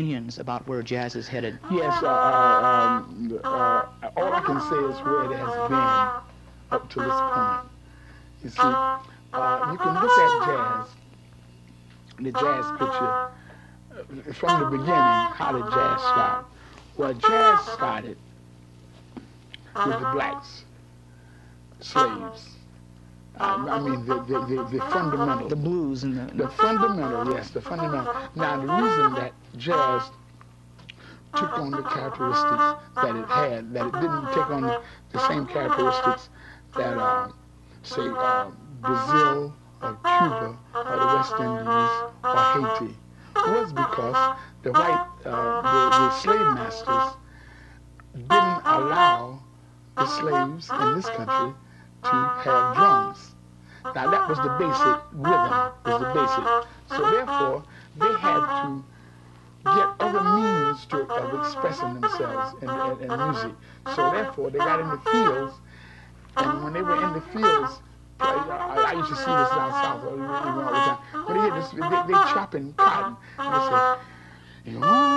opinions about where jazz is headed? Yes, uh, uh, um, uh, all I can say is where it has been up to this point. You see, uh, you can look at jazz, the jazz picture, uh, from the beginning, how did jazz start? Well, jazz started with the blacks, slaves. Um, I mean, the, the, the, the fundamental. The blues and the... The fundamental, yes, the fundamental. Now, the reason that jazz took on the characteristics that it had, that it didn't take on the, the same characteristics that, uh, say, uh, Brazil or Cuba or the West Indies or Haiti, was because the white, uh, the, the slave masters didn't allow the slaves in this country to have drums. Now that was the basic rhythm, was the basic. So therefore, they had to other means to, of expressing themselves in, in, in, music. So therefore, they got in the fields, and when they were in the fields, I, I used to see this down south all the time. When they they, they chopping cotton, and they say,